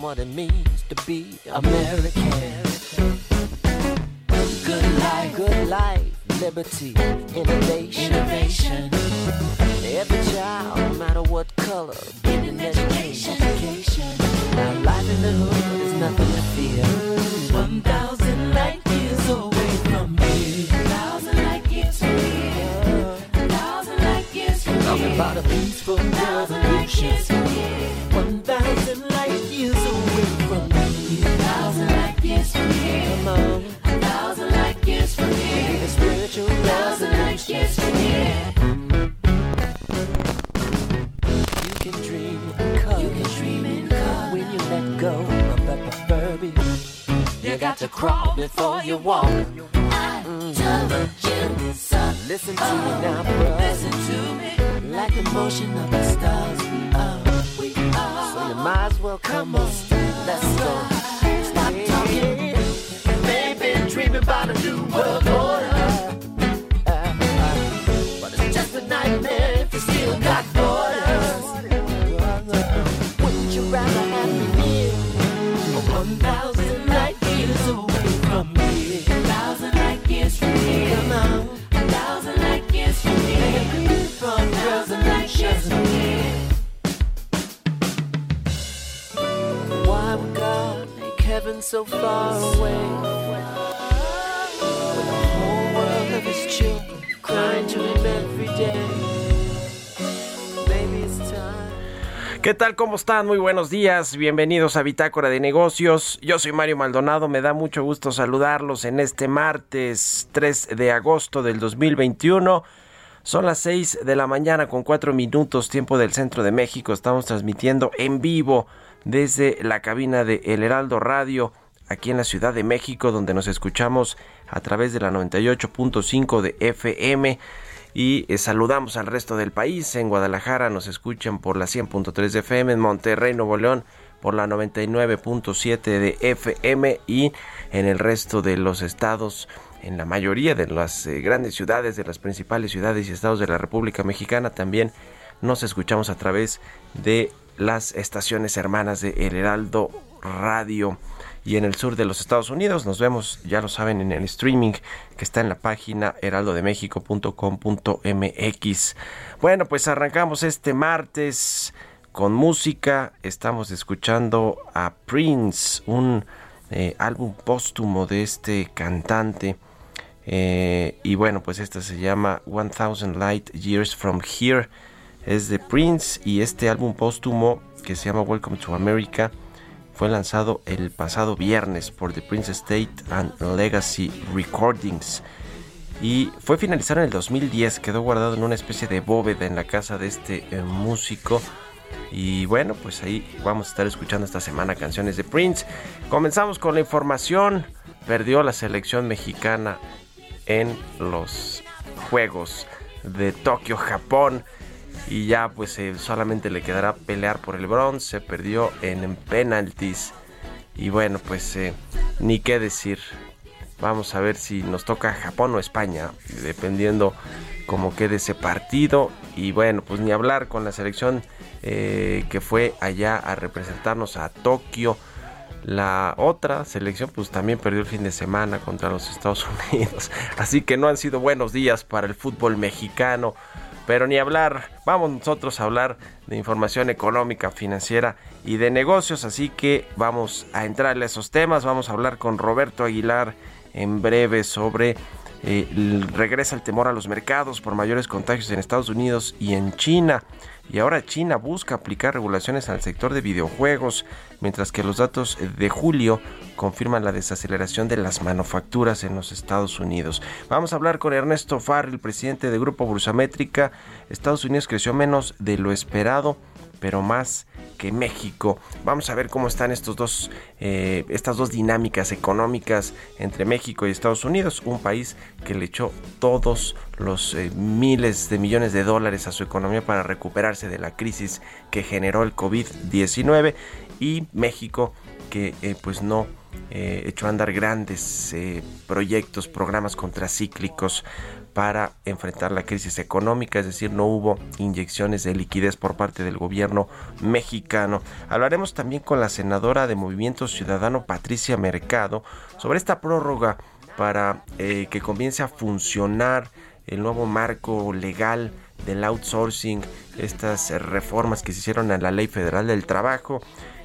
what they know, and now we got to show 'em what it means to be American. Good life, good life, liberty, innovation. innovation. Every child, no matter what color, get an education. education. Now life in the hood is nothing to fear. 1,000 light years away from here. 1,000 light years from here. 1,000 light years from here. Talking about a peaceful revolution. 1,000 light to crawl before you walk. I told you so. Listen to me now, bro. Listen to me. Like the motion of the stars, we are. We are. So you might as well come on. Let's go. Stop talking. Maybe dreaming about a new world order. Uh, uh, uh. But it's just a nightmare if you still got so far away? ¿Qué tal? ¿Cómo están? Muy buenos días. Bienvenidos a Bitácora de Negocios. Yo soy Mario Maldonado. Me da mucho gusto saludarlos en este martes 3 de agosto del 2021. Son las 6 de la mañana con 4 minutos tiempo del centro de México. Estamos transmitiendo en vivo desde la cabina de El Heraldo Radio aquí en la Ciudad de México donde nos escuchamos a través de la 98.5 de FM y eh, saludamos al resto del país. En Guadalajara nos escuchan por la 100.3 de FM, en Monterrey, Nuevo León por la 99.7 de FM y en el resto de los estados, en la mayoría de las eh, grandes ciudades, de las principales ciudades y estados de la República Mexicana también nos escuchamos a través de las estaciones hermanas de El Heraldo Radio y en el sur de los Estados Unidos. Nos vemos, ya lo saben, en el streaming que está en la página heraldodemexico.com.mx. Bueno, pues arrancamos este martes con música. Estamos escuchando a Prince, un eh, álbum póstumo de este cantante. Eh, y bueno, pues esta se llama 1000 Light Years From Here. Es de Prince y este álbum póstumo que se llama Welcome to America fue lanzado el pasado viernes por The Prince State and Legacy Recordings. Y fue finalizado en el 2010, quedó guardado en una especie de bóveda en la casa de este eh, músico. Y bueno, pues ahí vamos a estar escuchando esta semana canciones de Prince. Comenzamos con la información, perdió la selección mexicana en los Juegos de Tokio, Japón y ya pues eh, solamente le quedará pelear por el bronce, perdió en penaltis y bueno pues eh, ni qué decir. Vamos a ver si nos toca Japón o España, dependiendo cómo quede ese partido. Y bueno, pues ni hablar con la selección eh, que fue allá a representarnos a Tokio. La otra selección pues también perdió el fin de semana contra los Estados Unidos. Así que no han sido buenos días para el fútbol mexicano. Pero ni hablar, vamos nosotros a hablar de información económica, financiera y de negocios, así que vamos a entrarle a esos temas, vamos a hablar con Roberto Aguilar en breve sobre eh, regresa el temor a los mercados por mayores contagios en Estados Unidos y en China. Y ahora China busca aplicar regulaciones al sector de videojuegos, mientras que los datos de julio confirman la desaceleración de las manufacturas en los Estados Unidos. Vamos a hablar con Ernesto Farrell, presidente de Grupo Bursamétrica. Estados Unidos creció menos de lo esperado, pero más que México. Vamos a ver cómo están estos dos, eh, estas dos dinámicas económicas entre México y Estados Unidos, un país que le echó todos los eh, miles de millones de dólares a su economía para recuperarse de la crisis que generó el COVID-19 y México que eh, pues no echó a andar grandes proyectos, programas contracíclicos para enfrentar la crisis económica, es decir, no hubo inyecciones de liquidez por parte del gobierno mexicano. Hablaremos también con la senadora de Movimiento Ciudadano Patricia Mercado sobre esta prórroga para eh, que comience a funcionar el nuevo marco legal del outsourcing, estas reformas que se hicieron a la Ley Federal del Trabajo,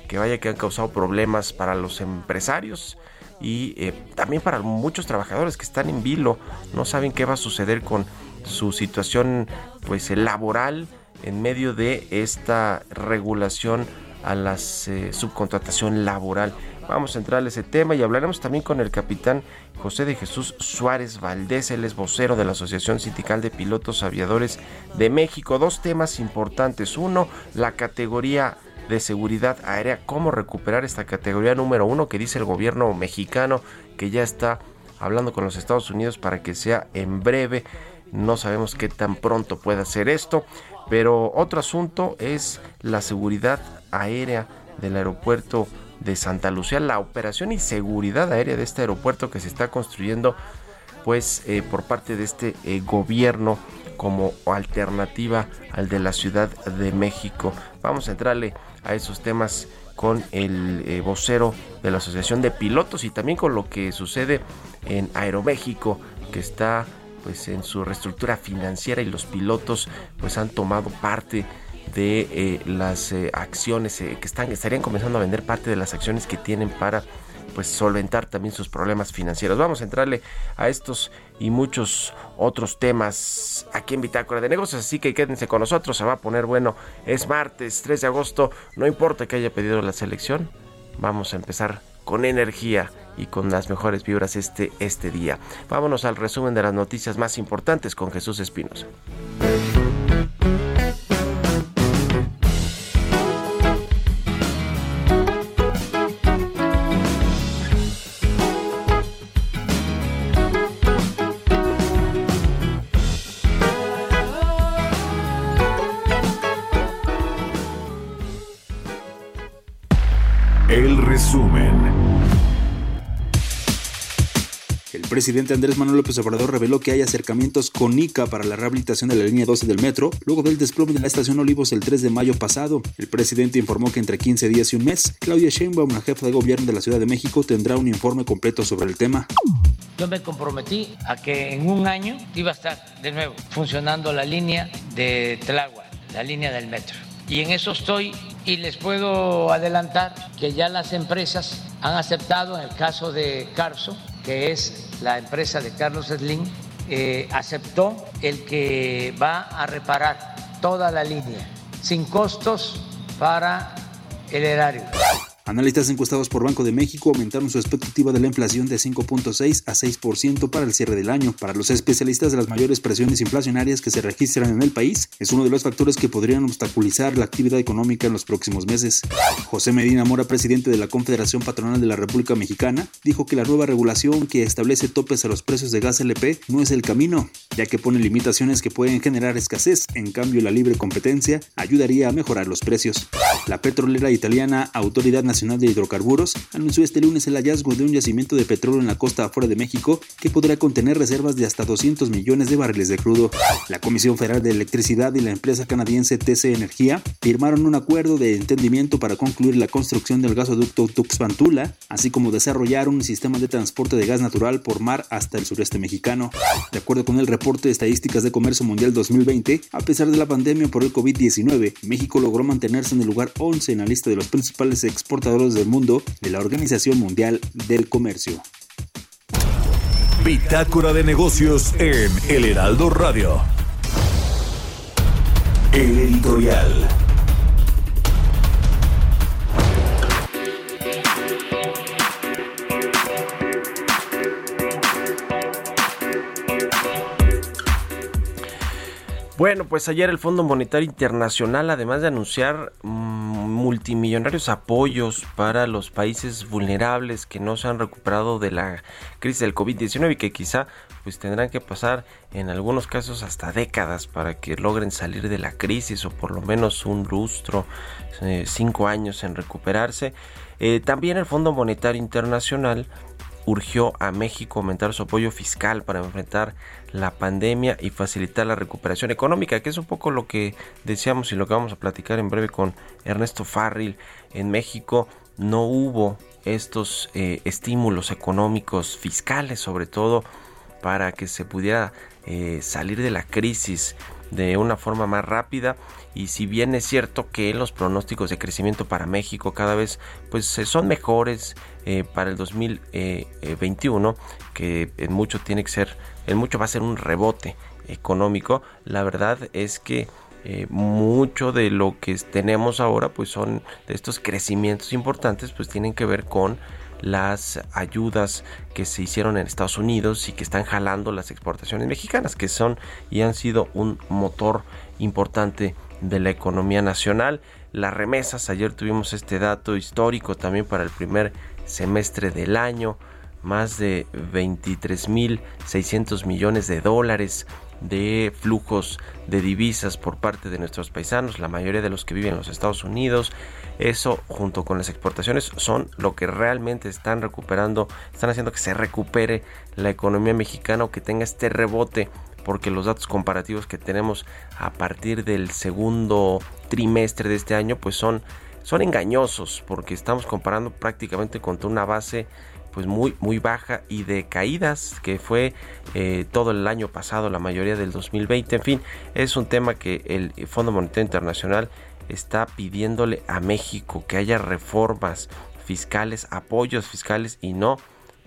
que vaya que han causado problemas para los empresarios y eh, también para muchos trabajadores que están en vilo, no saben qué va a suceder con su situación pues laboral en medio de esta regulación a la eh, subcontratación laboral. Vamos a entrar a ese tema y hablaremos también con el capitán José de Jesús Suárez Valdés, él es vocero de la Asociación Sindical de Pilotos Aviadores de México. Dos temas importantes. Uno, la categoría de seguridad aérea, cómo recuperar esta categoría número uno que dice el gobierno mexicano que ya está hablando con los Estados Unidos para que sea en breve. No sabemos qué tan pronto pueda ser esto, pero otro asunto es la seguridad aérea del aeropuerto de Santa Lucía, la operación y seguridad aérea de este aeropuerto que se está construyendo pues eh, por parte de este eh, gobierno como alternativa al de la Ciudad de México. Vamos a entrarle a esos temas con el eh, vocero de la Asociación de Pilotos y también con lo que sucede en Aeroméxico, que está pues en su reestructura financiera y los pilotos pues han tomado parte de eh, las eh, acciones que están estarían comenzando a vender parte de las acciones que tienen para pues solventar también sus problemas financieros. Vamos a entrarle a estos y muchos otros temas aquí en Bitácora de Negocios, así que quédense con nosotros, se va a poner bueno. Es martes 3 de agosto, no importa que haya pedido la selección, vamos a empezar con energía y con las mejores vibras este, este día. Vámonos al resumen de las noticias más importantes con Jesús Espinos. Presidente Andrés Manuel López Obrador reveló que hay acercamientos con ICA para la rehabilitación de la línea 12 del metro, luego del desplome de la estación Olivos el 3 de mayo pasado. El presidente informó que entre 15 días y un mes, Claudia Sheinbaum, la jefa de gobierno de la Ciudad de México, tendrá un informe completo sobre el tema. Yo me comprometí a que en un año iba a estar de nuevo funcionando la línea de Tláhuac, la línea del metro. Y en eso estoy y les puedo adelantar que ya las empresas han aceptado, en el caso de Carso, que es la empresa de Carlos Slim, eh, aceptó el que va a reparar toda la línea sin costos para el erario. Analistas encuestados por Banco de México aumentaron su expectativa de la inflación de 5.6 a 6% para el cierre del año. Para los especialistas, las mayores presiones inflacionarias que se registran en el país es uno de los factores que podrían obstaculizar la actividad económica en los próximos meses. José Medina Mora, presidente de la Confederación Patronal de la República Mexicana, dijo que la nueva regulación que establece topes a los precios de gas LP no es el camino, ya que pone limitaciones que pueden generar escasez. En cambio, la libre competencia ayudaría a mejorar los precios. La petrolera italiana Autoridad Nacional de Hidrocarburos anunció este lunes el hallazgo de un yacimiento de petróleo en la costa afuera de México que podrá contener reservas de hasta 200 millones de barriles de crudo. La Comisión Federal de Electricidad y la empresa canadiense TC Energía firmaron un acuerdo de entendimiento para concluir la construcción del gasoducto Tuxpan-Tula, así como desarrollar un sistema de transporte de gas natural por mar hasta el sureste mexicano. De acuerdo con el reporte de estadísticas de comercio mundial 2020, a pesar de la pandemia por el COVID-19, México logró mantenerse en el lugar 11 en la lista de los principales exportadores del mundo de la Organización Mundial del Comercio. Bitácora de negocios en El Heraldo Radio. El editorial. Bueno, pues ayer el Fondo Monetario Internacional, además de anunciar mm, multimillonarios apoyos para los países vulnerables que no se han recuperado de la crisis del COVID-19 y que quizá pues tendrán que pasar en algunos casos hasta décadas para que logren salir de la crisis o por lo menos un lustro, eh, cinco años en recuperarse. Eh, también el Fondo Monetario Internacional urgió a México aumentar su apoyo fiscal para enfrentar la pandemia y facilitar la recuperación económica, que es un poco lo que decíamos y lo que vamos a platicar en breve con Ernesto Farril. En México no hubo estos eh, estímulos económicos fiscales, sobre todo para que se pudiera eh, salir de la crisis de una forma más rápida. Y si bien es cierto que los pronósticos de crecimiento para México cada vez pues son mejores eh, para el 2021 que en mucho tiene que ser en mucho va a ser un rebote económico la verdad es que eh, mucho de lo que tenemos ahora pues son de estos crecimientos importantes pues tienen que ver con las ayudas que se hicieron en Estados Unidos y que están jalando las exportaciones mexicanas, que son y han sido un motor importante de la economía nacional. Las remesas, ayer tuvimos este dato histórico también para el primer semestre del año, más de 23.600 millones de dólares de flujos de divisas por parte de nuestros paisanos, la mayoría de los que viven en los Estados Unidos. Eso junto con las exportaciones son lo que realmente están recuperando, están haciendo que se recupere la economía mexicana o que tenga este rebote porque los datos comparativos que tenemos a partir del segundo trimestre de este año pues son, son engañosos porque estamos comparando prácticamente contra una base pues muy muy baja y de caídas que fue eh, todo el año pasado la mayoría del 2020 en fin es un tema que el Fondo Monetario Internacional está pidiéndole a México que haya reformas fiscales apoyos fiscales y no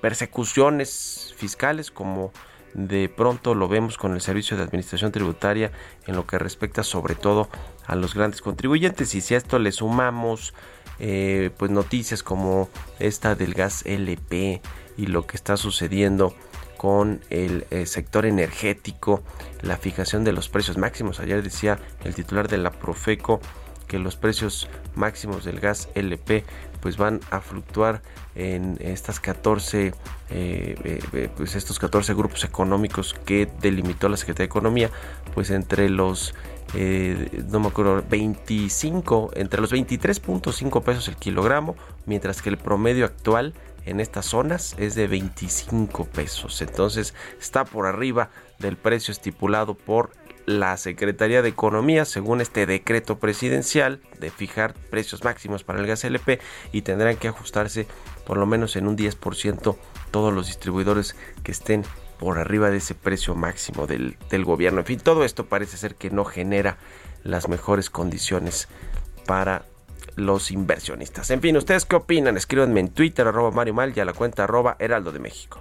persecuciones fiscales como de pronto lo vemos con el servicio de administración tributaria en lo que respecta sobre todo a los grandes contribuyentes y si a esto le sumamos eh, pues noticias como esta del gas LP y lo que está sucediendo con el, eh, sector energético, la fijación de los precios máximos. Ayer decía el titular de la Profeco que los precios máximos del gas LP pues van a fluctuar en estas 14 eh, eh, pues estos 14 grupos económicos que delimitó la Secretaría de Economía pues entre los eh, no me acuerdo 25 entre los 23.5 pesos el kilogramo mientras que el promedio actual en estas zonas es de 25 pesos. Entonces está por arriba del precio estipulado por la Secretaría de Economía según este decreto presidencial de fijar precios máximos para el gas LP y tendrán que ajustarse por lo menos en un 10% todos los distribuidores que estén por arriba de ese precio máximo del, del gobierno. En fin, todo esto parece ser que no genera las mejores condiciones para los inversionistas. En fin, ¿ustedes qué opinan? Escríbanme en Twitter, arroba Mario Mal y a la cuenta arroba Heraldo de México.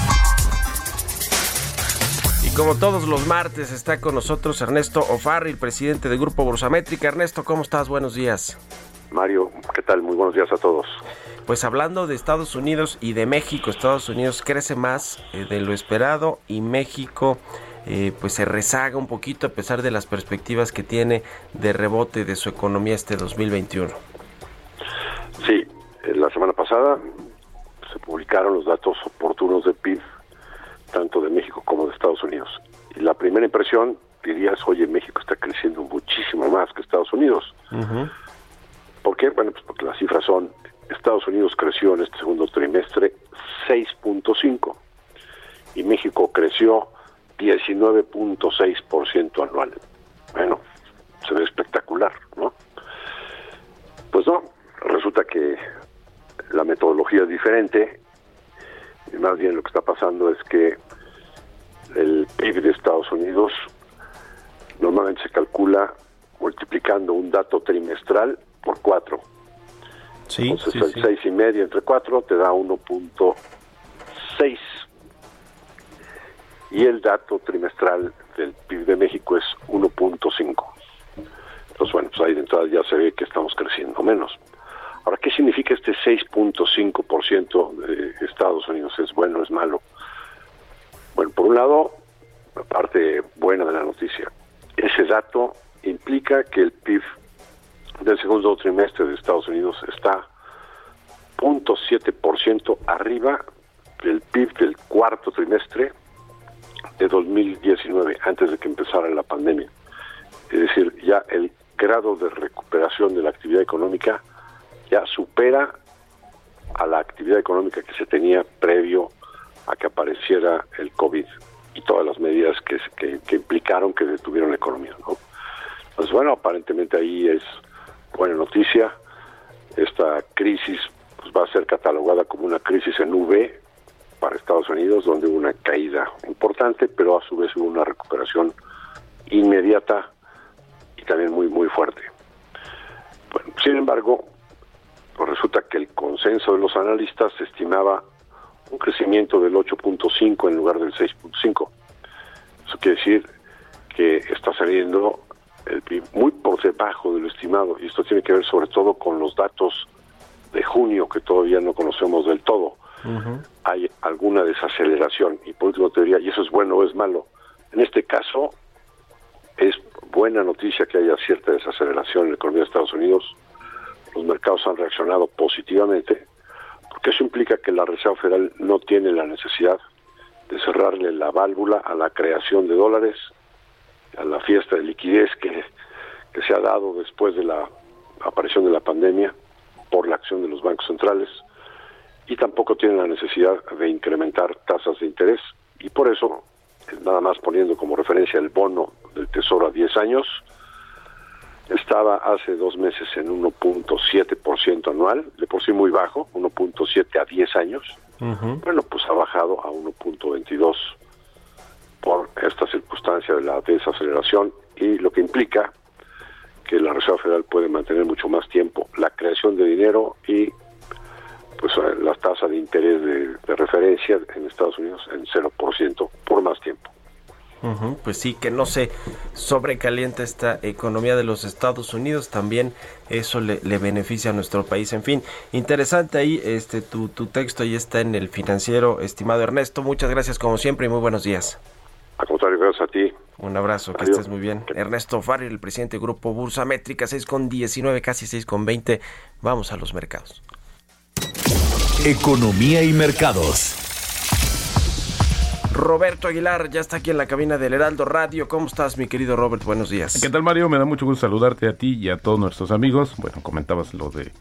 como todos los martes está con nosotros Ernesto el presidente del Grupo Bursamétrica. Ernesto, ¿cómo estás? Buenos días. Mario, ¿qué tal? Muy buenos días a todos. Pues hablando de Estados Unidos y de México, Estados Unidos crece más eh, de lo esperado y México eh, pues se rezaga un poquito a pesar de las perspectivas que tiene de rebote de su economía este 2021. Sí, eh, la semana pasada se publicaron los datos oportunos de PIB tanto de México como de Estados Unidos. Y la primera impresión dirías, oye, México está creciendo muchísimo más que Estados Unidos. ¿Por qué? Bueno, pues porque las cifras son, Estados Unidos creció en este segundo trimestre 6.5 y México creció creció 19.6% anual. Bueno, se ve espectacular, ¿no? Pues no, resulta que la metodología es diferente más bien lo que está pasando es que el PIB de Estados Unidos normalmente se calcula multiplicando un dato trimestral por cuatro. Sí, Entonces sí, el sí. seis y medio entre cuatro te da 1.6 y el dato trimestral del PIB de México es 1.5. Entonces bueno, pues ahí de entrada ya se ve que estamos creciendo menos. Ahora, ¿qué significa este 6.5% de Estados Unidos? ¿Es bueno, es malo? Bueno, por un lado, la parte buena de la noticia, ese dato implica que el PIB del segundo trimestre de Estados Unidos está 0.7% arriba del PIB del cuarto trimestre de 2019, antes de que empezara la pandemia. Es decir, ya el grado de recuperación de la actividad económica ya supera a la actividad económica que se tenía previo a que apareciera el COVID y todas las medidas que, que, implicaron que detuvieron la economía. ¿no? Pues bueno, aparentemente ahí es buena noticia. Esta crisis pues, va a ser catalogada como una crisis en V para Estados Unidos, donde hubo una caída importante, pero a su vez hubo una recuperación inmediata y también muy, muy fuerte. Sin embargo, pues resulta que el consenso de los analistas estimaba un crecimiento del 8.5 en lugar del 6.5. Eso quiere decir que está saliendo el PIB muy por debajo de lo estimado y esto tiene que ver sobre todo con los datos de junio que todavía no conocemos del todo. Hay alguna desaceleración y por último te diría, y eso es bueno o es malo. En este caso es buena noticia que haya cierta desaceleración en la economía de Estados Unidos. Los mercados han reaccionado positivamente porque eso implica que la Reserva Federal no tiene la necesidad de cerrarle la válvula a la creación de dólares, a la fiesta de liquidez que, se ha dado después de la aparición de la pandemia por la acción de los bancos centrales y tampoco tiene la necesidad de incrementar tasas de interés. Y por eso, nada más poniendo como referencia el bono del Tesoro a 10 años, estaba hace dos meses en 1.7% anual, de por sí muy bajo, 1.7 a 10 años. Bueno, pues ha bajado a 1.22 por esta circunstancia de la desaceleración y lo que implica que la Reserva Federal puede mantener mucho más tiempo la creación de dinero y pues la tasa de interés de, de referencia en Estados Unidos en 0% por más tiempo. Pues sí, que no se sobrecalienta esta economía de los Estados Unidos, también eso le, le beneficia a nuestro país. En fin, interesante ahí este tu, tu texto, ahí está en el financiero, estimado Ernesto. Muchas gracias como siempre y muy buenos días. Al contrario, gracias a ti. Un abrazo, que estés muy bien. Ernesto Farrell, el presidente del Grupo Bursa Métrica, 6 con 19, casi 6 con 20. Vamos a los mercados. Economía y mercados. Roberto Aguilar ya está aquí en la cabina del Heraldo Radio. ¿Cómo estás, mi querido Robert? Buenos días. ¿Qué tal, Mario? Me da mucho gusto saludarte a ti y a todos nuestros amigos. Bueno, comentabas lo de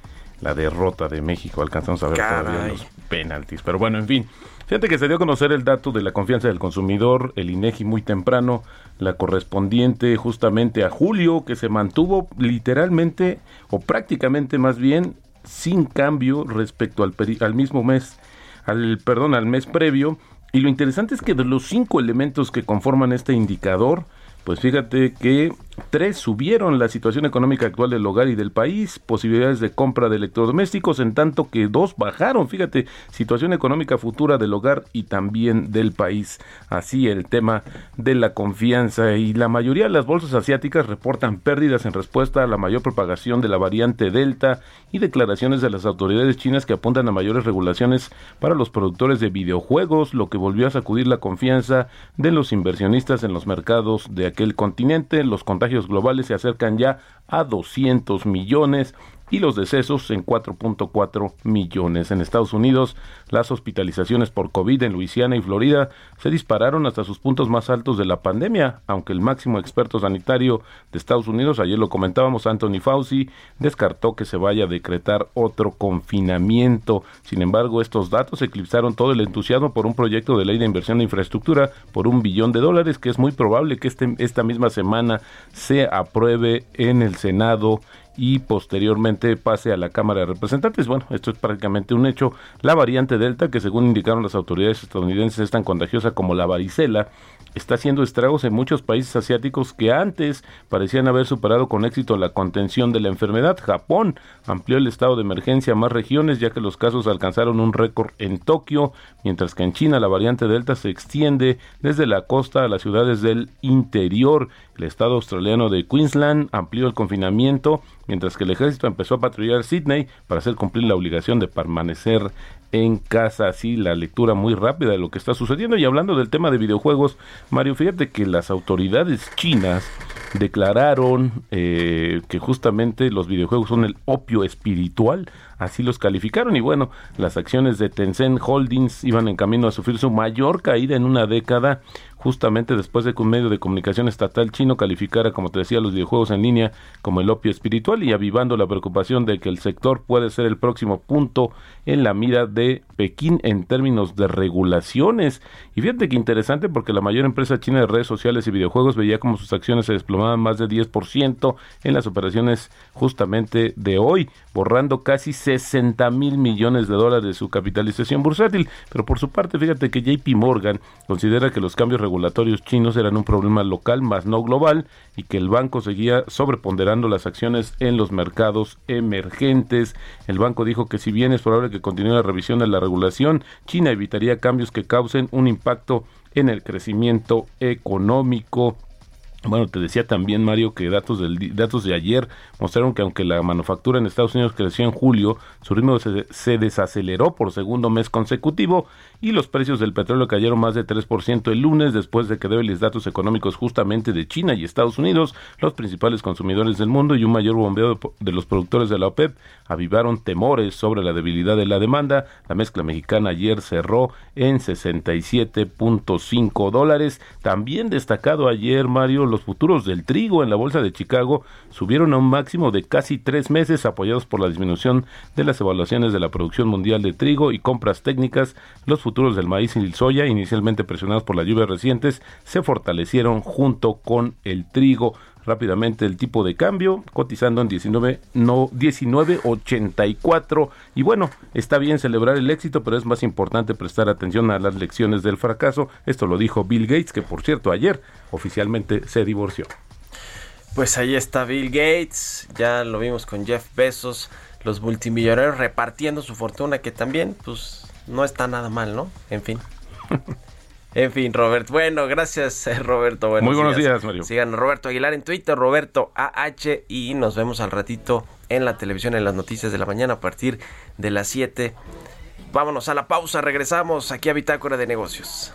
la derrota de México. Alcanzamos a ver todavía los penaltis. Pero bueno, en fin. Fíjate que se dio a conocer el dato de la confianza del consumidor, el INEGI muy temprano, la correspondiente justamente a julio, que se mantuvo literalmente, o prácticamente más bien, sin cambio respecto al, peri- al mismo mes, al perdón, al mes previo. Y lo interesante es que de los cinco elementos que conforman este indicador, pues fíjate que tres subieron la situación económica actual del hogar y del país, posibilidades de compra de electrodomésticos, en tanto que dos bajaron, fíjate, situación económica futura del hogar y también del país. Así el tema de la confianza y la mayoría de las bolsas asiáticas reportan pérdidas en respuesta a la mayor propagación de la variante Delta y declaraciones de las autoridades chinas que apuntan a mayores regulaciones para los productores de videojuegos, lo que volvió a sacudir la confianza de los inversionistas en los mercados de aquel continente. Los contagios globales se acercan ya a 200 millones y los decesos en 4.4 millones. En Estados Unidos, las hospitalizaciones por COVID en Luisiana y Florida se dispararon hasta sus puntos más altos de la pandemia, aunque el máximo experto sanitario de Estados Unidos, ayer lo comentábamos, Anthony Fauci, descartó que se vaya a decretar otro confinamiento. Sin embargo, estos datos eclipsaron todo el entusiasmo por un proyecto de ley de inversión de infraestructura por un billón de dólares, que es muy probable que este, esta misma semana se apruebe en el Senado y posteriormente pase a la Cámara de Representantes. Bueno, esto es prácticamente un hecho. La variante Delta, que según indicaron las autoridades estadounidenses es tan contagiosa como la varicela, está haciendo estragos en muchos países asiáticos que antes parecían haber superado con éxito la contención de la enfermedad. Japón amplió el estado de emergencia a más regiones ya que los casos alcanzaron un récord en Tokio, mientras que en China la variante Delta se extiende desde la costa a las ciudades del interior. El estado australiano de Queensland amplió el confinamiento, mientras que el ejército empezó a patrullar Sydney para hacer cumplir la obligación de permanecer en casa. Así la lectura muy rápida de lo que está sucediendo. Y hablando del tema de videojuegos, Mario, fíjate que las autoridades chinas declararon eh, que justamente los videojuegos son el opio espiritual, así los calificaron y bueno, las acciones de Tencent Holdings iban en camino a sufrir su mayor caída en una década justamente después de que un medio de comunicación estatal chino calificara, como te decía, los videojuegos en línea como el opio espiritual y avivando la preocupación de que el sector puede ser el próximo punto en la mira de Pekín en términos de regulaciones. Y fíjate que interesante porque la mayor empresa china de redes sociales y videojuegos veía como sus acciones se desplomaban más de 10% en las operaciones justamente de hoy, borrando casi 60 mil millones de dólares de su capitalización bursátil. Pero por su parte, fíjate que JP Morgan considera que los cambios regulatorios chinos eran un problema local más no global y que el banco seguía sobreponderando las acciones en los mercados emergentes. El banco dijo que si bien es probable que continúe la revisión de la regulación, China evitaría cambios que causen un impacto en el crecimiento económico. Bueno, te decía también Mario que datos del datos de ayer mostraron que aunque la manufactura en Estados Unidos creció en julio, su ritmo se, desaceleró por segundo mes consecutivo y los precios del petróleo cayeron más de 3% el lunes después de que débiles datos económicos justamente de China y Estados Unidos, los principales consumidores del mundo y un mayor bombeo de, de los productores de la OPEP avivaron temores sobre la debilidad de la demanda. La mezcla mexicana ayer cerró en 67.5 dólares. También destacado ayer Mario los futuros del trigo en la bolsa de Chicago subieron a un máximo de casi tres meses apoyados por la disminución de las evaluaciones de la producción mundial de trigo y compras técnicas. Los futuros del maíz y el soya, inicialmente presionados por las lluvias recientes, se fortalecieron junto con el trigo rápidamente el tipo de cambio, cotizando en 19, no, 19.84. Y bueno, está bien celebrar el éxito, pero es más importante prestar atención a las lecciones del fracaso. Esto lo dijo Bill Gates, que por cierto ayer oficialmente se divorció. Pues ahí está Bill Gates, ya lo vimos con Jeff Bezos, los multimillonarios repartiendo su fortuna, que también, pues, no está nada mal, ¿no? En fin. En fin, Roberto. Bueno, gracias, Roberto. Buenos Muy buenos días. días, Mario. Sigan Roberto Aguilar en Twitter, Roberto AH, y nos vemos al ratito en la televisión, en las noticias de la mañana a partir de las 7. Vámonos a la pausa, regresamos aquí a Bitácora de Negocios.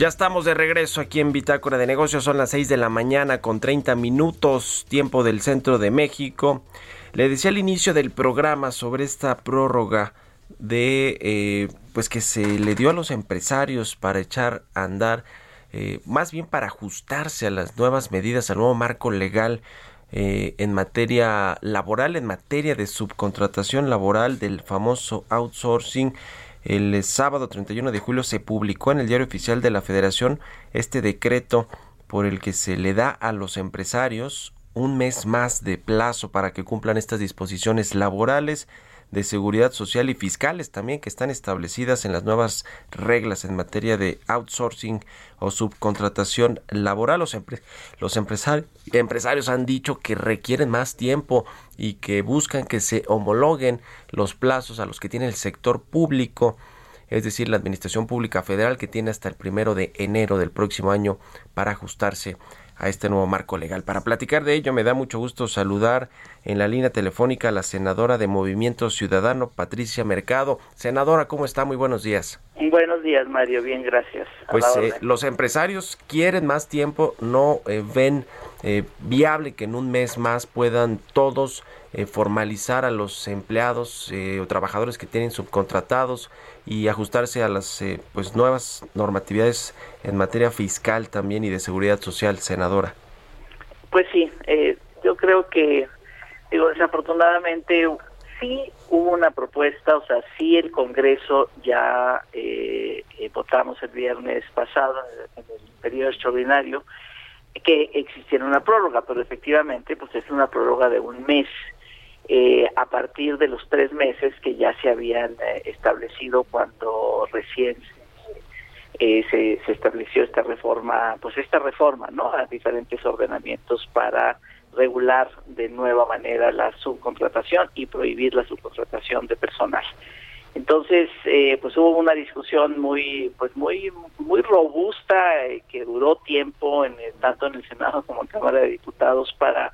Ya estamos de regreso aquí en Bitácora de Negocios. Son las 6 de la mañana con 30 minutos, tiempo del centro de México. Le decía al inicio del programa sobre esta prórroga de eh, pues que se le dio a los empresarios para echar a andar, eh, más bien para ajustarse a las nuevas medidas, al nuevo marco legal eh, en materia laboral, en materia de subcontratación laboral del famoso outsourcing. El sábado 31 de julio se publicó en el diario oficial de la Federación este decreto por el que se le da a los empresarios un mes más de plazo para que cumplan estas disposiciones laborales de seguridad social y fiscales también que están establecidas en las nuevas reglas en materia de outsourcing o subcontratación laboral. Los, los empresarios han dicho que requieren más tiempo y que buscan que se homologuen los plazos a los que tiene el sector público es decir, la Administración Pública Federal que tiene hasta el primero de enero del próximo año para ajustarse a este nuevo marco legal. Para platicar de ello, me da mucho gusto saludar en la línea telefónica a la senadora de Movimiento Ciudadano, Patricia Mercado. Senadora, ¿cómo está? Muy buenos días. Buenos días, Mario. Bien, gracias. Pues eh, los empresarios quieren más tiempo, no eh, ven eh, viable que en un mes más puedan todos formalizar a los empleados o trabajadores que tienen subcontratados y ajustarse a las pues nuevas normatividades en materia fiscal también y de seguridad social, senadora. Pues sí, yo creo que digo desafortunadamente sí hubo una propuesta, o sea, sí el Congreso ya eh, eh, votamos el viernes pasado en el, periodo extraordinario que existiera una prórroga, pero efectivamente pues es una prórroga de un mes eh, a partir de los tres meses que ya se habían establecido cuando recién se, se estableció esta reforma, pues esta reforma, ¿no? A diferentes ordenamientos para regular de nueva manera la subcontratación y prohibir la subcontratación de personal. Entonces, eh, pues hubo una discusión muy, pues muy, muy robusta eh, que duró tiempo en tanto en el Senado como en Cámara de Diputados para,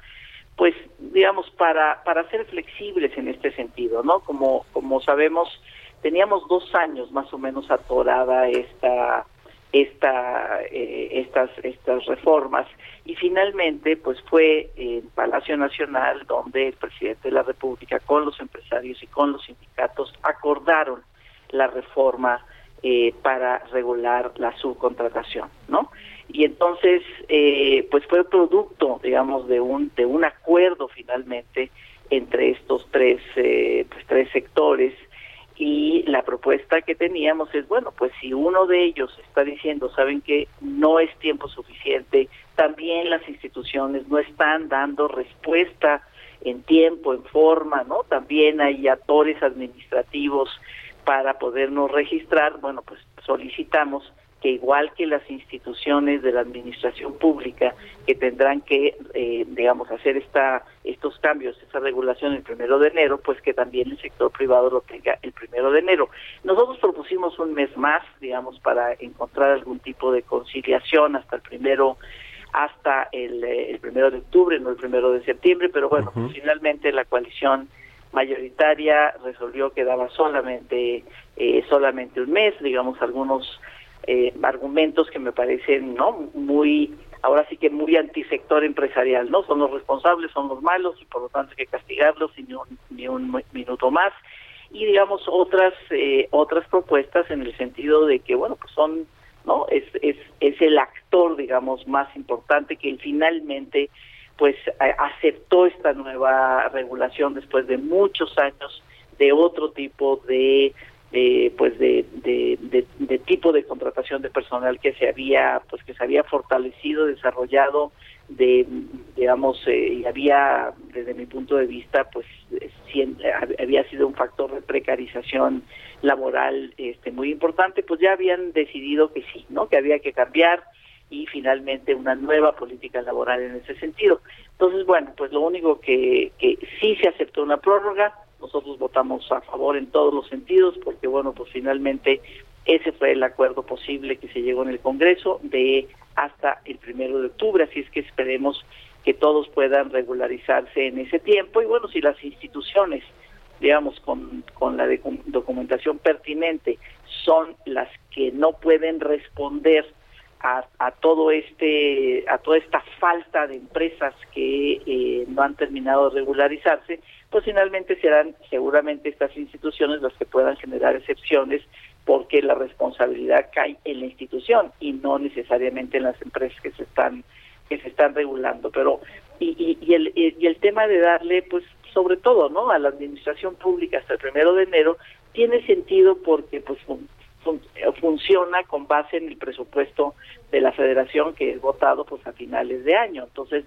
pues, digamos, para para ser flexibles en este sentido, ¿no? Como como sabemos, teníamos dos años más o menos atorada esta esta eh, estas estas reformas y finalmente pues fue en Palacio Nacional donde el presidente de la República con los empresarios y con los sindicatos acordaron la reforma eh, para regular la subcontratación no y entonces eh, pues fue producto digamos de un de un acuerdo finalmente entre estos tres pues tres sectores y la propuesta que teníamos es, bueno, pues si uno de ellos está diciendo, saben que no es tiempo suficiente, también las instituciones no están dando respuesta en tiempo, en forma, ¿no? También hay actores administrativos para podernos registrar, bueno, pues solicitamos que igual que las instituciones de la administración pública que tendrán que, eh, digamos, hacer esta estos cambios, esta regulación el primero de enero, pues que también el sector privado lo tenga el primero de enero. Nosotros propusimos un mes más, digamos, para encontrar algún tipo de conciliación hasta el primero hasta el, eh, el primero de octubre, no el primero de septiembre, pero bueno, finalmente la coalición mayoritaria resolvió que daba solamente eh, solamente un mes, digamos algunos eh, argumentos que me parecen no muy ahora sí que muy antisector empresarial no son los responsables son los malos y por lo tanto hay que castigarlos y ni un, ni un minuto más. Y digamos otras eh, otras propuestas en el sentido de que bueno pues son no es es es el actor digamos más importante que finalmente pues aceptó esta nueva regulación después de muchos años de otro tipo de eh, pues de, de, tipo de contratación de personal que se había pues que se había fortalecido desarrollado de digamos eh, y había desde mi punto de vista pues había sido un factor de precarización laboral este muy importante pues ya habían decidido que sí no que había que cambiar y finalmente una nueva política laboral en ese sentido. Entonces bueno pues lo único que que sí se aceptó una prórroga nosotros votamos a favor en todos los sentidos porque, bueno, pues finalmente ese fue el acuerdo posible que se llegó en el Congreso de hasta el primero de octubre, así es que esperemos que todos puedan regularizarse en ese tiempo. Y bueno, si las instituciones, digamos, con, con la documentación pertinente son las que no pueden responder a, a, todo este a toda esta falta de empresas que eh, no han terminado de regularizarse pues finalmente serán seguramente estas instituciones las que puedan generar excepciones porque la responsabilidad cae en la institución y no necesariamente en las empresas que se están que se están regulando pero y, y, el, y el tema de darle, pues, sobre todo, ¿no? A la administración pública hasta el primero de enero tiene sentido porque, pues, funciona con base en el presupuesto de la Federación que es votado, pues, a finales de año. Entonces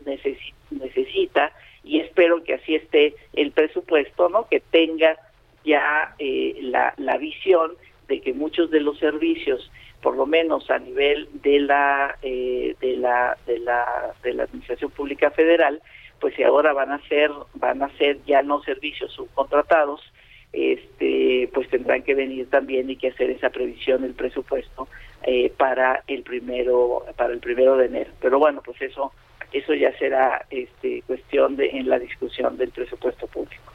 necesita y espero que así esté el presupuesto, ¿no? Que tenga ya eh, la, la visión de que muchos de los servicios por lo menos a nivel de la eh, de la de la de la administración pública federal pues si ahora van a ser van a ser ya no servicios subcontratados este pues tendrán que venir también y que hacer esa previsión del presupuesto eh, para el primero para el primero de enero pero bueno pues eso eso ya será este cuestión de en la discusión del presupuesto público.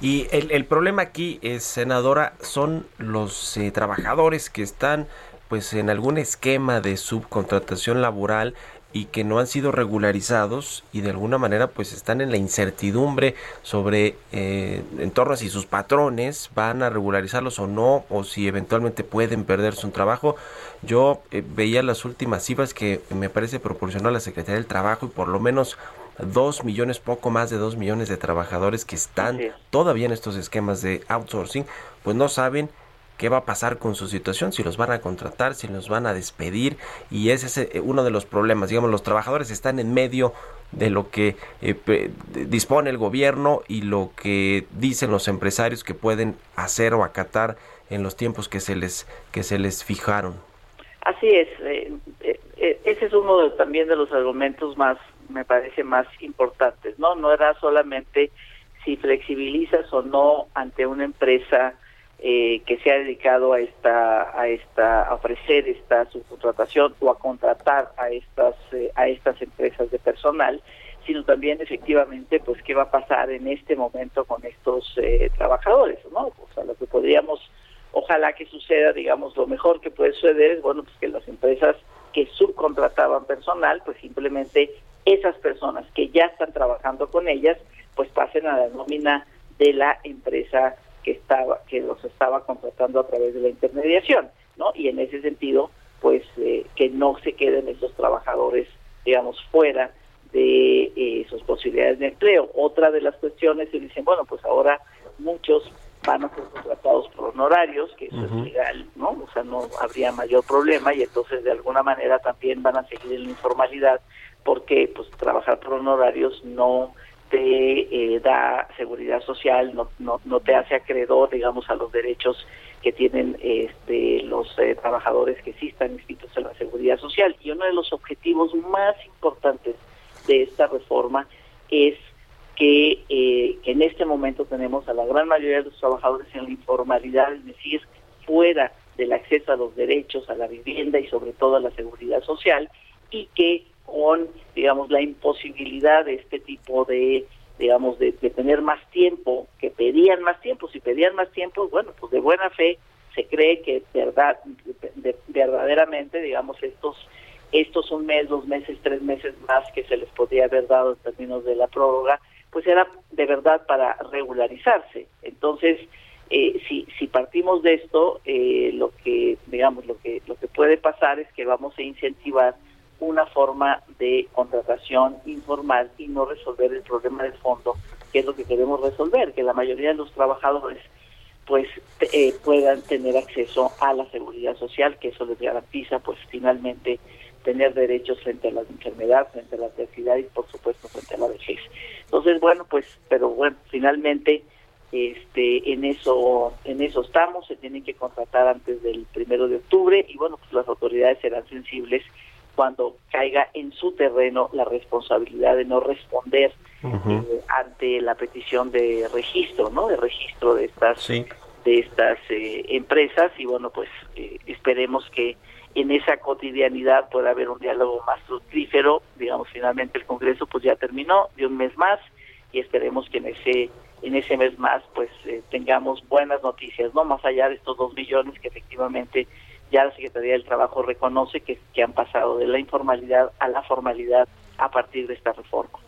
Y el, el, problema aquí, es, senadora, son los eh, trabajadores que están pues en algún esquema de subcontratación laboral y que no han sido regularizados y de alguna manera pues están en la incertidumbre sobre eh, en torno a si sus patrones van a regularizarlos o no o si eventualmente pueden perder su trabajo. Yo eh, veía las últimas cifras que me parece proporcionó la Secretaría del Trabajo y por lo menos dos millones, poco más de dos millones de trabajadores que están todavía en estos esquemas de outsourcing, pues no saben qué va a pasar con su situación, si los van a contratar, si los van a despedir, y ese es eh, uno de los problemas. Digamos, los trabajadores están en medio de lo que eh, dispone el gobierno y lo que dicen los empresarios que pueden hacer o acatar en los tiempos que se les que se les fijaron. Así es, eh, ese es uno también de los argumentos más me parece más importantes, ¿no? No era solamente si flexibilizas o no ante una empresa eh, que se ha dedicado a esta a esta a ofrecer esta subcontratación o a contratar a estas eh, a estas empresas de personal sino también efectivamente pues qué va a pasar en este momento con estos eh, trabajadores no o sea lo que podríamos ojalá que suceda digamos lo mejor que puede suceder es bueno pues que las empresas que subcontrataban personal pues simplemente esas personas que ya están trabajando con ellas, pues pasen a la nómina de la empresa que estaba que los estaba contratando a través de la intermediación, ¿no? Y en ese sentido, pues eh, que no se queden esos trabajadores, digamos, fuera de eh, sus posibilidades de empleo. Otra de las cuestiones se dicen, bueno, pues ahora muchos van a ser contratados por honorarios, que eso es legal, ¿no? O sea, no habría mayor problema y entonces de alguna manera también van a seguir en la informalidad porque pues trabajar por honorarios no te eh, da seguridad social, no, no, no te hace acreedor, digamos, a los derechos que tienen este, los eh, trabajadores que sí están inscritos en la seguridad social. Y uno de los objetivos más importantes de esta reforma es que, eh, que en este momento tenemos a la gran mayoría de los trabajadores en la informalidad, es decir, fuera del acceso a los derechos, a la vivienda y sobre todo a la seguridad social, y que con, digamos, la imposibilidad de este tipo de, digamos, de, tener más tiempo, que pedían más tiempo. Si pedían más tiempo, bueno, pues de buena fe se cree que verdad, de, verdaderamente, digamos, estos estos un mes, dos meses, tres meses más que se les podía haber dado en términos de la prórroga, pues era de verdad para regularizarse. Entonces, eh, si, si partimos de esto, eh, lo que digamos lo que lo que puede pasar es que vamos a incentivar una forma de contratación informal y no resolver el problema de fondo, que es lo que queremos resolver, que la mayoría de los trabajadores pues eh, puedan tener acceso a la seguridad social, que eso les garantiza pues finalmente tener derechos frente a la enfermedad, frente a la adversidad y por supuesto frente a la vejez. Entonces, bueno, pues, pero bueno, finalmente este en eso en eso estamos, se tienen que contratar antes del primero de octubre y bueno, pues las autoridades serán sensibles cuando caiga en su terreno la responsabilidad de no responder eh, ante la petición de registro, ¿no? De registro de estas de estas eh, empresas y bueno, pues eh, esperemos que en esa cotidianidad pueda haber un diálogo más fructífero. Digamos, finalmente el Congreso pues ya terminó de un mes más y esperemos que en ese en ese mes más pues tengamos buenas noticias, no más allá de estos dos millones que efectivamente ya la Secretaría del Trabajo reconoce que, que han pasado de la informalidad a la formalidad a partir de esta reforma.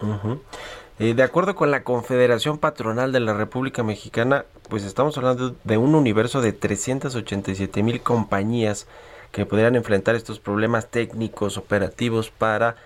Eh, de acuerdo con la Confederación Patronal de la República Mexicana, pues estamos hablando de un universo de 387 mil compañías que podrían enfrentar estos problemas técnicos, operativos para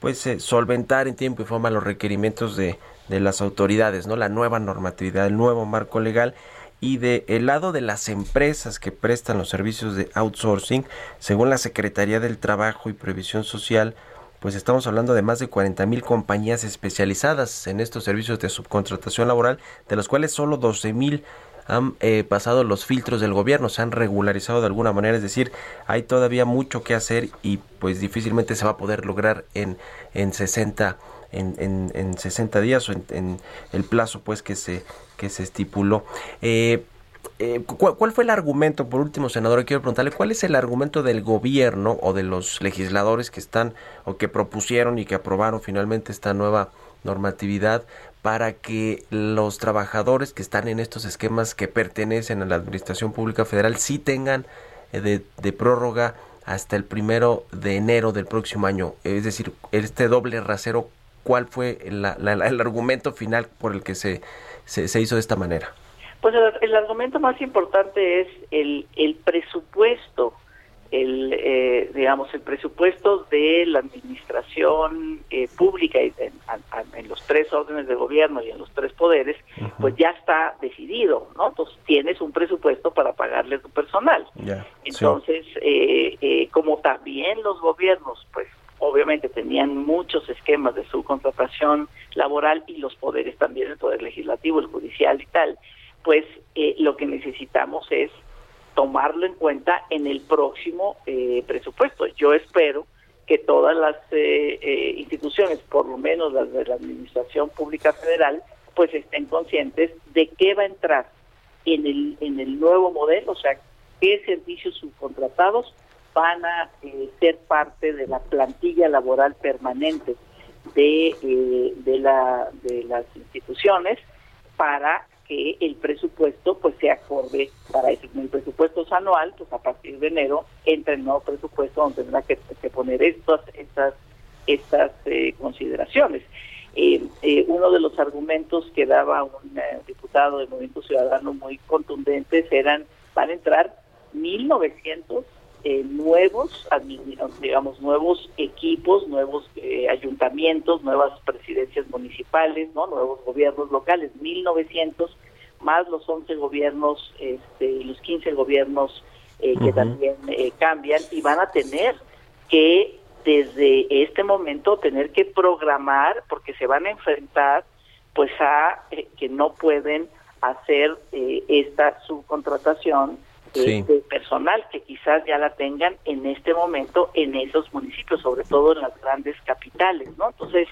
pues eh, solventar en tiempo y forma los requerimientos de, de las autoridades, ¿no? La nueva normatividad, el nuevo marco legal y de el lado de las empresas que prestan los servicios de outsourcing, según la Secretaría del Trabajo y Previsión Social, pues estamos hablando de más de 40 mil compañías especializadas en estos servicios de subcontratación laboral, de los cuales solo 12 mil han eh, pasado los filtros del gobierno, se han regularizado de alguna manera, es decir, hay todavía mucho que hacer y pues difícilmente se va a poder lograr en, en 60 en, en, en 60 días o en, el plazo pues que se que se estipuló. Eh, eh, ¿cuál, fue el argumento, por último, senador? Quiero preguntarle, ¿cuál es el argumento del gobierno o de los legisladores que están o que propusieron y que aprobaron finalmente esta nueva normatividad para que los trabajadores que están en estos esquemas que pertenecen a la Administración Pública Federal sí tengan eh, de, prórroga hasta el primero de enero del próximo año? Es decir, este doble rasero, ¿cuál fue el argumento final por el que se, se hizo de esta manera? Pues el, argumento más importante es el, el presupuesto, el eh, digamos el presupuesto de la administración eh, pública y en, los tres órdenes de gobierno y en los tres poderes, pues ya está decidido, ¿no? Entonces tienes un presupuesto para pagarle a tu personal. Entonces, eh, como también los gobiernos, pues obviamente tenían muchos esquemas de subcontratación laboral y los poderes también, el poder legislativo, el judicial y tal, pues eh, lo que necesitamos es tomarlo en cuenta en el próximo eh, presupuesto. Yo espero que todas las eh, instituciones, por lo menos las de la Administración Pública Federal, pues estén conscientes de qué va a entrar en el, en el nuevo modelo, o sea, qué servicios subcontratados van a ser parte de la plantilla laboral permanente de, de, la, de las instituciones para que el presupuesto pues se acorde para eso. el presupuesto es anual, pues a partir de enero entra el nuevo presupuesto donde tendrá que, poner estas estas estas eh, consideraciones. Eh, eh, uno de los argumentos que daba un diputado del Movimiento Ciudadano muy contundentes eran van a entrar 1900 nuevos, digamos, nuevos equipos, nuevos ayuntamientos, nuevas presidencias municipales, no nuevos gobiernos locales, 1900 más los 11 gobiernos este, y los 15 gobiernos eh, que también eh, cambian y van a tener que desde este momento tener que programar porque se van a enfrentar pues a eh, que no pueden hacer esta subcontratación de personal que quizás ya la tengan en este momento en esos municipios, sobre todo en las grandes capitales, ¿no? Entonces,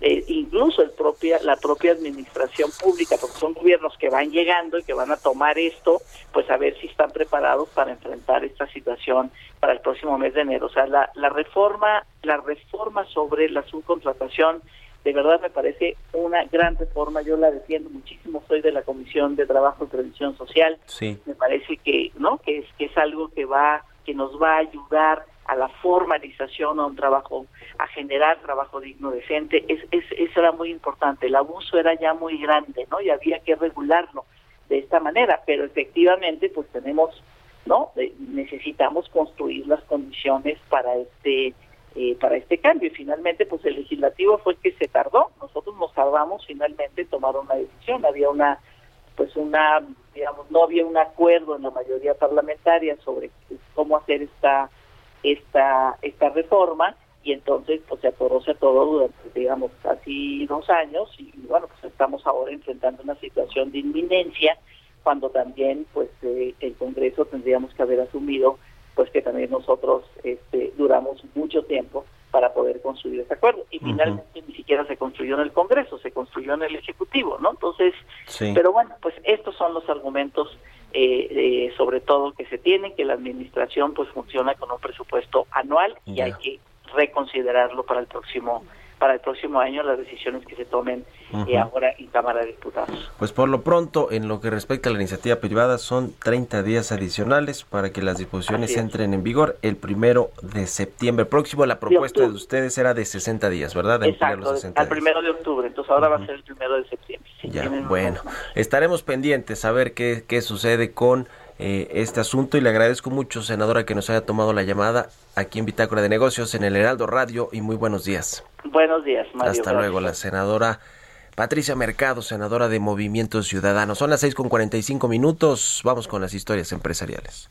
eh, incluso el propia, la propia administración pública, porque son gobiernos que van llegando y que van a tomar esto, pues a ver si están preparados para enfrentar esta situación para el próximo mes de enero. O sea, la, la reforma, la reforma sobre la subcontratación, de verdad me parece una gran reforma, yo la defiendo muchísimo, soy de la Comisión de Trabajo y Previsión Social, sí. me parece que, ¿no? Que es, que es algo que va, que nos va a ayudar a la formalización a un trabajo, a generar trabajo digno, decente, es, es, eso era muy importante. El abuso era ya muy grande, ¿no? Y había que regularlo de esta manera, pero efectivamente, pues tenemos, ¿no? necesitamos construir las condiciones para este eh, para este cambio. Y finalmente pues el legislativo fue que se tardó. Nosotros nos tardamos finalmente en tomar una decisión. Había una pues una digamos no había un acuerdo en la mayoría parlamentaria sobre cómo hacer esta esta esta reforma. Y entonces pues se atoró, se atoró durante digamos casi dos años. Y bueno pues estamos ahora enfrentando una situación de inminencia cuando también pues eh, el Congreso tendríamos que haber asumido pues que también nosotros este, duramos mucho tiempo para poder construir ese acuerdo. Y finalmente ni siquiera se construyó en el Congreso, se construyó en el Ejecutivo, ¿no? Entonces, pero bueno, pues estos son los argumentos eh, eh, sobre todo que se tienen, que la administración pues funciona con un presupuesto anual y hay que reconsiderarlo para el próximo para el próximo año las decisiones que se tomen eh, ahora en Cámara de Diputados. Pues por lo pronto, en lo que respecta a la iniciativa privada, son 30 días adicionales para que las disposiciones entren en vigor el primero de septiembre próximo. La propuesta de, ustedes era de 60 días, ¿verdad? Exacto, al primero de octubre, entonces ahora va a ser el primero de septiembre. ya, bueno, estaremos pendientes a ver qué, qué sucede con eh, este asunto y le agradezco mucho, senadora, que nos haya tomado la llamada aquí en Bitácora de Negocios en el Heraldo Radio y muy buenos días. Buenos días, Mario. Hasta luego, la senadora Patricia Mercado, senadora de Movimiento Ciudadano. Son las seis con cinco minutos. Vamos con las historias empresariales.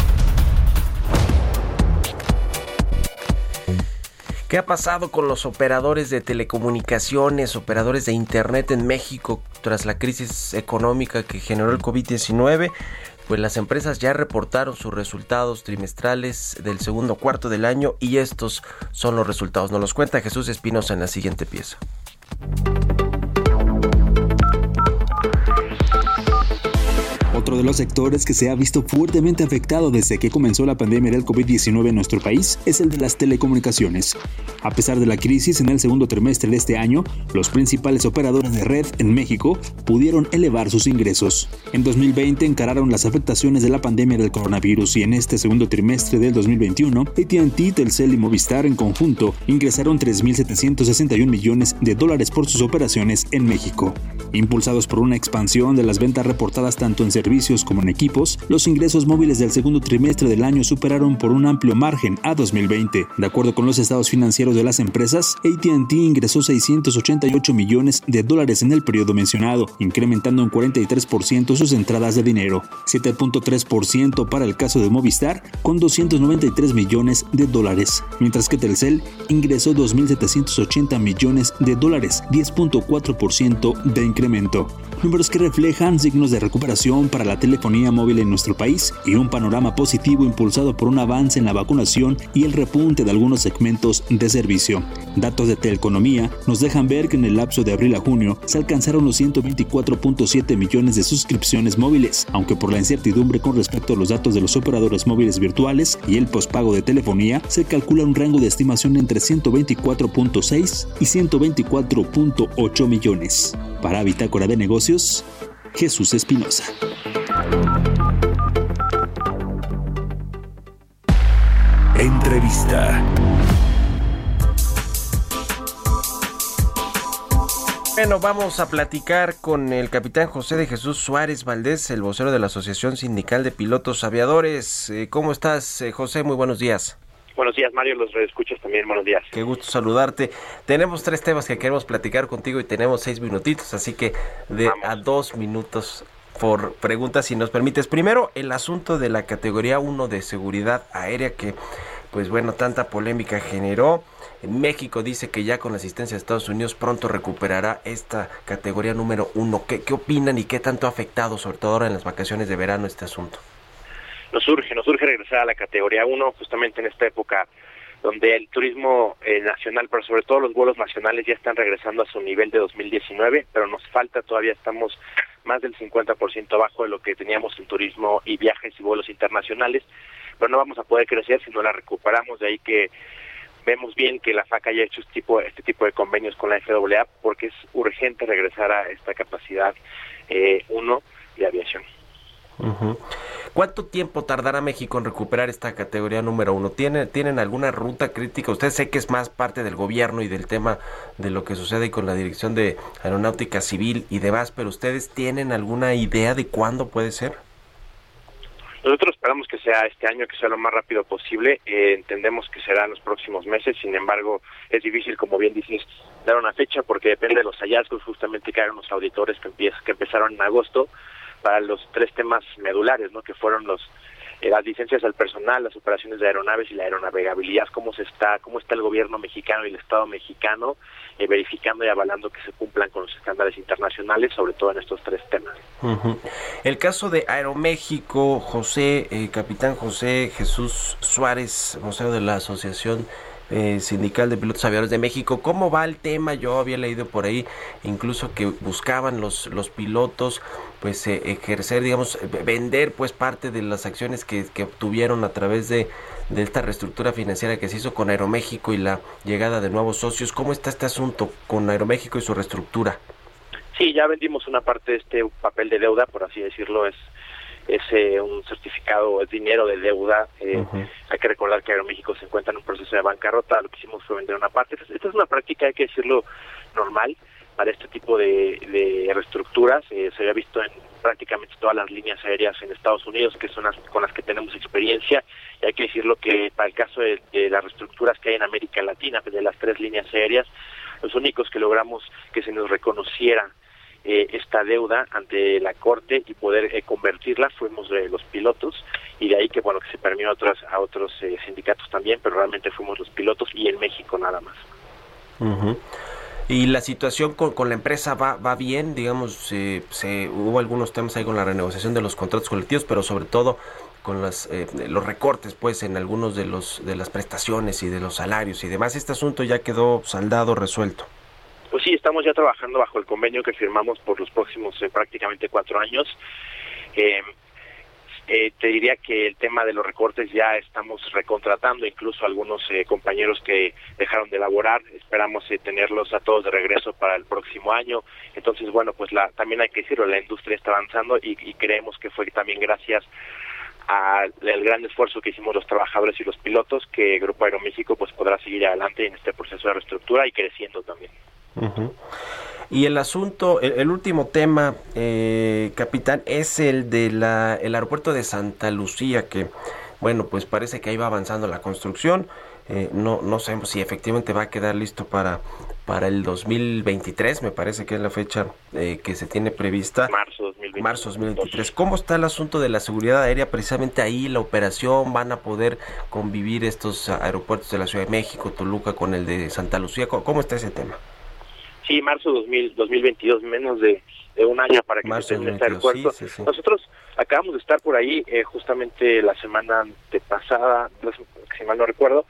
¿Qué ha pasado con los operadores de telecomunicaciones, operadores de Internet en México tras la crisis económica que generó el COVID-19? Pues las empresas ya reportaron sus resultados trimestrales del segundo cuarto del año y estos son los resultados. Nos los cuenta Jesús Espinosa en la siguiente pieza. Otro de los sectores que se ha visto fuertemente afectado desde que comenzó la pandemia del COVID-19 en nuestro país es el de las telecomunicaciones. A pesar de la crisis en el segundo trimestre de este año, los principales operadores de red en México pudieron elevar sus ingresos. En 2020 encararon las afectaciones de la pandemia del coronavirus y en este segundo trimestre del 2021, AT&T, Telcel y Movistar en conjunto ingresaron 3.761 millones de dólares por sus operaciones en México. Impulsados por una expansión de las ventas reportadas tanto en servicios como en equipos, los ingresos móviles del segundo trimestre del año superaron por un amplio margen a 2020. De acuerdo con los estados financieros de las empresas, ATT ingresó 688 millones de dólares en el periodo mencionado, incrementando un 43% sus entradas de dinero, 7.3% para el caso de Movistar, con 293 millones de dólares, mientras que Telcel ingresó 2.780 millones de dólares, 10.4% de incremento. Números que reflejan signos de recuperación para la telefonía móvil en nuestro país y un panorama positivo impulsado por un avance en la vacunación y el repunte de algunos segmentos de servicio. Datos de Teleconomía nos dejan ver que en el lapso de abril a junio se alcanzaron los 124.7 millones de suscripciones móviles, aunque por la incertidumbre con respecto a los datos de los operadores móviles virtuales y el pospago de telefonía, se calcula un rango de estimación entre 124.6 y 124.8 millones. Para Bitácora de Negocios, Jesús Espinosa. Entrevista. Bueno, vamos a platicar con el capitán José de Jesús Suárez Valdés, el vocero de la Asociación Sindical de Pilotos Aviadores. Eh, ¿Cómo estás, eh, José? Muy buenos días. Buenos días, Mario. Los escuchas también. Buenos días. Qué gusto saludarte. Tenemos tres temas que queremos platicar contigo y tenemos seis minutitos, así que de a dos minutos por preguntas, si nos permites. Primero, el asunto de la categoría 1 de seguridad aérea que, pues bueno, tanta polémica generó. México dice que ya con la asistencia de Estados Unidos pronto recuperará esta categoría número 1. ¿Qué, ¿Qué opinan y qué tanto ha afectado, sobre todo ahora en las vacaciones de verano, este asunto? Nos urge, nos urge regresar a la categoría 1 justamente en esta época donde el turismo eh, nacional, pero sobre todo los vuelos nacionales ya están regresando a su nivel de 2019, pero nos falta todavía, estamos más del 50% abajo de lo que teníamos en turismo y viajes y vuelos internacionales, pero no vamos a poder crecer si no la recuperamos, de ahí que vemos bien que la FAC haya hecho este tipo, este tipo de convenios con la FAA porque es urgente regresar a esta capacidad eh, uno de aviación. ¿Cuánto tiempo tardará México en recuperar esta categoría número uno? ¿Tienen, ¿Tienen alguna ruta crítica? Usted sé que es más parte del gobierno y del tema de lo que sucede con la Dirección de Aeronáutica Civil y demás, pero ¿ustedes tienen alguna idea de cuándo puede ser? Nosotros esperamos que sea este año, que sea lo más rápido posible. Eh, entendemos que será en los próximos meses. Sin embargo, es difícil, como bien dices, dar una fecha porque depende de los hallazgos justamente que hagan los auditores que, que empezaron en agosto para los tres temas medulares, ¿no? Que fueron los eh, las licencias al personal, las operaciones de aeronaves y la aeronavegabilidad, cómo se está, cómo está el gobierno mexicano y el Estado mexicano eh, verificando y avalando que se cumplan con los estándares internacionales, sobre todo en estos tres temas. El caso de Aeroméxico, José, eh, capitán José Jesús Suárez, vocero de la Asociación eh, Sindical de Pilotos Aviadores de México. ¿Cómo va el tema? Yo había leído por ahí incluso que buscaban los, los pilotos pues eh, ejercer, digamos, vender pues parte de las acciones que, que obtuvieron a través de, de esta reestructura financiera que se hizo con Aeroméxico y la llegada de nuevos socios. ¿Cómo está este asunto con Aeroméxico y su reestructura? Sí, ya vendimos una parte de este papel de deuda, por así decirlo, es es eh, un certificado, es dinero de deuda. Eh, hay que recordar que Aeroméxico se encuentra en un proceso de bancarrota, lo que hicimos fue vender una parte. Esta es una práctica, hay que decirlo, normal para este tipo de, de reestructuras. Eh, se había visto en prácticamente todas las líneas aéreas en Estados Unidos, que son las con las que tenemos experiencia. Y hay que decirlo que para el caso de, de las reestructuras que hay en América Latina, de las tres líneas aéreas, los únicos que logramos que se nos reconociera eh, esta deuda ante la corte y poder eh, convertirla. Fuimos de los pilotos y de ahí que bueno que se permitió a otros a eh, sindicatos también pero realmente fuimos los pilotos y en México nada más. Y la situación con, con, la empresa va, va bien digamos se, hubo algunos temas ahí con la renegociación de los contratos colectivos pero sobre todo con las, los recortes pues en algunos de los de las prestaciones y de los salarios y demás. Este asunto ya quedó saldado resuelto pues sí, estamos ya trabajando bajo el convenio que firmamos por los próximos eh, prácticamente cuatro años. Eh, eh, te diría que el tema de los recortes ya estamos recontratando incluso algunos eh, compañeros que dejaron de laborar. Esperamos eh, tenerlos a todos de regreso para el próximo año. Entonces, bueno, pues la, también hay que decirlo, la industria está avanzando y, y creemos que fue también gracias al gran esfuerzo que hicimos los trabajadores y los pilotos que Grupo Aeroméxico pues podrá seguir adelante en este proceso de reestructura y creciendo también. Y el asunto, el, último tema, eh, capitán, es el del el aeropuerto de Santa Lucía, que, bueno, pues parece que ahí va avanzando la construcción. Eh, no, no sabemos si efectivamente va a quedar listo para, para el 2023, me parece que es la fecha eh, que se tiene prevista. Marzo 2023. Marzo 2023. ¿Cómo está el asunto de la seguridad aérea? Precisamente ahí la operación, van a poder convivir estos aeropuertos de la Ciudad de México, Toluca con el de Santa Lucía. ¿Cómo está ese tema? Sí, marzo 2000, 2022, menos de, un año para que se en este aeropuerto. Nosotros acabamos de estar por ahí eh, justamente la semana antepasada, si mal no recuerdo,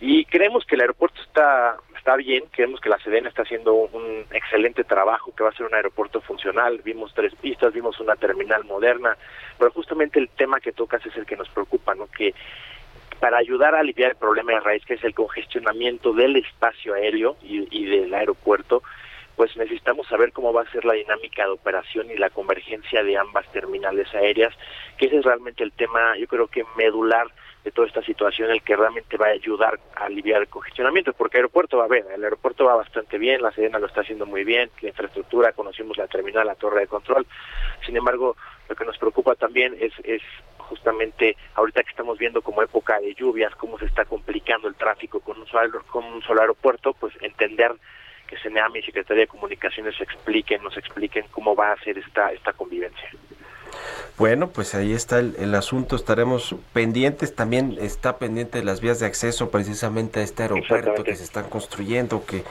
y creemos que el aeropuerto está está bien, creemos que la Sedena está haciendo un excelente trabajo, que va a ser un aeropuerto funcional, vimos tres pistas, vimos una terminal moderna, pero justamente el tema que tocas es el que nos preocupa, ¿no? Que para ayudar a aliviar el problema de raíz, que es el congestionamiento del espacio aéreo y, del aeropuerto, pues necesitamos saber cómo va a ser la dinámica de operación y la convergencia de ambas terminales aéreas, que ese es realmente el tema, yo creo que medular de toda esta situación, el que realmente va a ayudar a aliviar el congestionamiento, porque el aeropuerto va bien, el aeropuerto va bastante bien, la Sedena lo está haciendo muy bien, la infraestructura, conocimos la terminal, la torre de control, sin embargo, lo que nos preocupa también es, es justamente ahorita que estamos viendo como época de lluvias, cómo se está complicando el tráfico con un solo, con un solo aeropuerto, pues entender que CENEAM y Secretaría de Comunicaciones expliquen, nos expliquen cómo va a ser esta, esta convivencia. Bueno, pues ahí está el, asunto, estaremos pendientes, también está pendiente de las vías de acceso precisamente a este aeropuerto que se están construyendo, que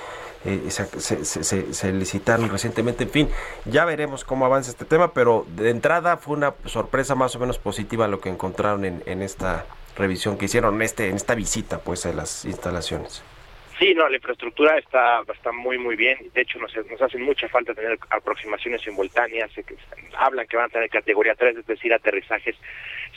eh, se, se, licitaron recientemente, en fin, ya veremos cómo avanza este tema, pero de entrada fue una sorpresa más o menos positiva lo que encontraron en, en esta revisión que hicieron, en, este, en esta visita pues a las instalaciones. Sí, no, la infraestructura está, está muy, muy bien. De hecho, nos, nos hacen mucha falta tener aproximaciones simultáneas. hablan que van a tener categoría 3, es decir, aterrizajes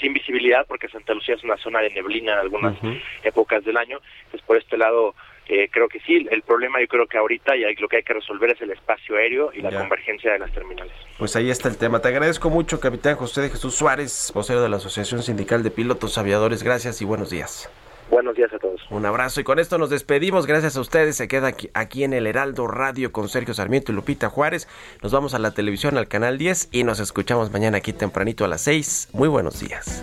sin visibilidad, porque Santa Lucía es una zona de neblina en algunas épocas del año. Entonces, por este lado, eh, creo que sí. El problema, yo creo que ahorita y lo que hay que resolver es el espacio aéreo y la convergencia de las terminales. Pues ahí está el tema. Te agradezco mucho, capitán José de Jesús Suárez, vocero de la Asociación Sindical de Pilotos Aviadores. Gracias y buenos días. Buenos días a todos. Un abrazo y con esto nos despedimos. Gracias a ustedes. Se queda aquí, aquí, en el Heraldo Radio con Sergio Sarmiento y Lupita Juárez. Nos vamos a la televisión, al canal 10 y nos escuchamos mañana aquí tempranito a las 6. Muy buenos días.